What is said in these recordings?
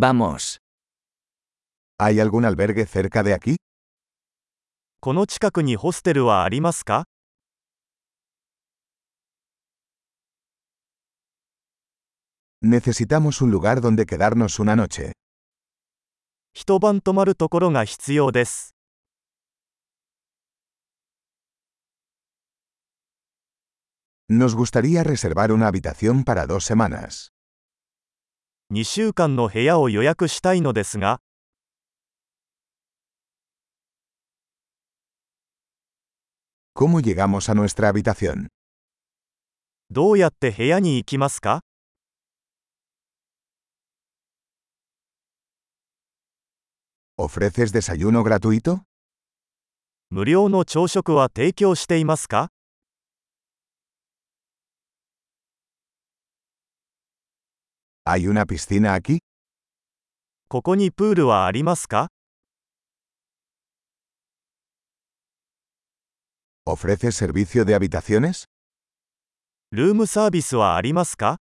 Vamos. ¿Hay algún albergue cerca de aquí? この近くにホステルはありますか Necesitamos un lugar donde quedarnos una noche. 一晩泊まるところが必要です。 Nos gustaría reservar una habitación para dos semanas. 2週間の部屋を予約したいのですが、¿Cómo llegamos a nuestra habitación? どうやって部屋に行きますか ¿Ofreces desayuno gratuito? 無料の朝食は提供していますか ¿Hay una piscina aquí? ここにプールはありますか ¿Ofreces servicio de habitaciones? ルームサービスはありますか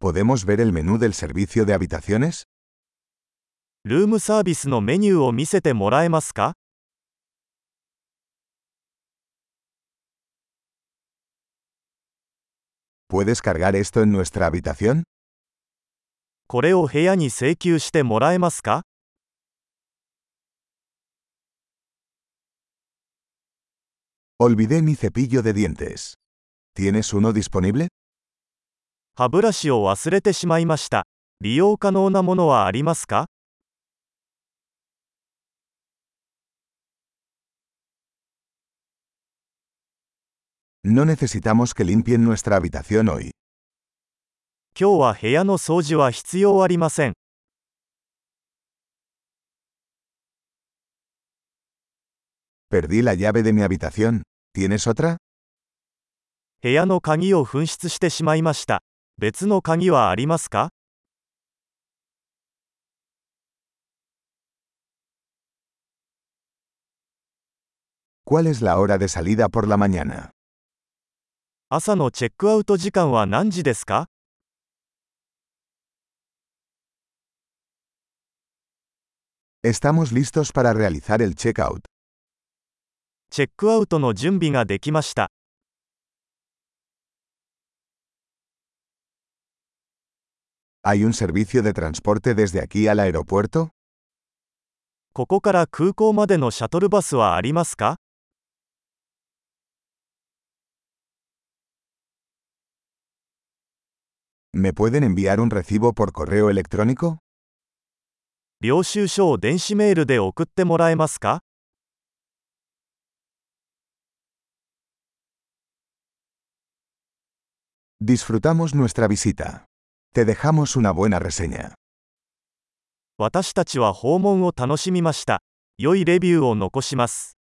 ¿Podemos ver el menú del servicio de habitaciones? ルームサービスのメニューを見せてもらえますか ¿Puedes cargar esto en nuestra habitación? これを部屋に請求してもらえますか Olvidé mi cepillo de dientes. ¿Tienes uno disponible? 歯ブラシを忘れてしまいました。利用可能なものはありますか No necesitamos que limpien nuestra habitación hoy. 今日は部屋の掃除は必要ありません。 Perdí la llave de mi habitación. ¿Tienes otra? 部屋の鍵を紛失してしまいました。別の鍵はありますか ¿Cuál es la hora de salida por la mañana? 朝のチェックアウト時間は何時ですか Estamos listos para realizar el checkout. チェックアウトの準備ができました。¿Hay un servicio de transporte desde aquí al aeropuerto? ここから空港までのシャトルバスはありますか ¿Me pueden enviar un recibo por correo electrónico? 領収書を電子メールで送ってもらえますか Disfrutamos nuestra visita. Te dejamos una buena reseña. 私たちは訪問を楽しみました。良いレビューを残します。